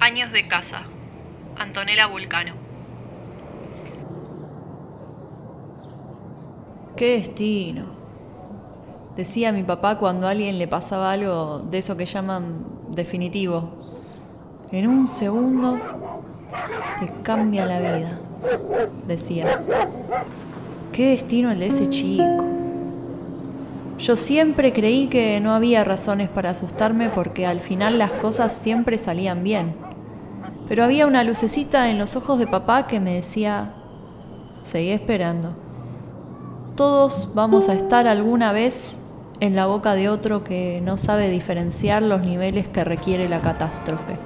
Años de casa. Antonella Vulcano. Qué destino. Decía mi papá cuando a alguien le pasaba algo de eso que llaman definitivo. En un segundo te cambia la vida, decía. Qué destino el de ese chico. Yo siempre creí que no había razones para asustarme porque al final las cosas siempre salían bien. Pero había una lucecita en los ojos de papá que me decía, seguí esperando. Todos vamos a estar alguna vez en la boca de otro que no sabe diferenciar los niveles que requiere la catástrofe.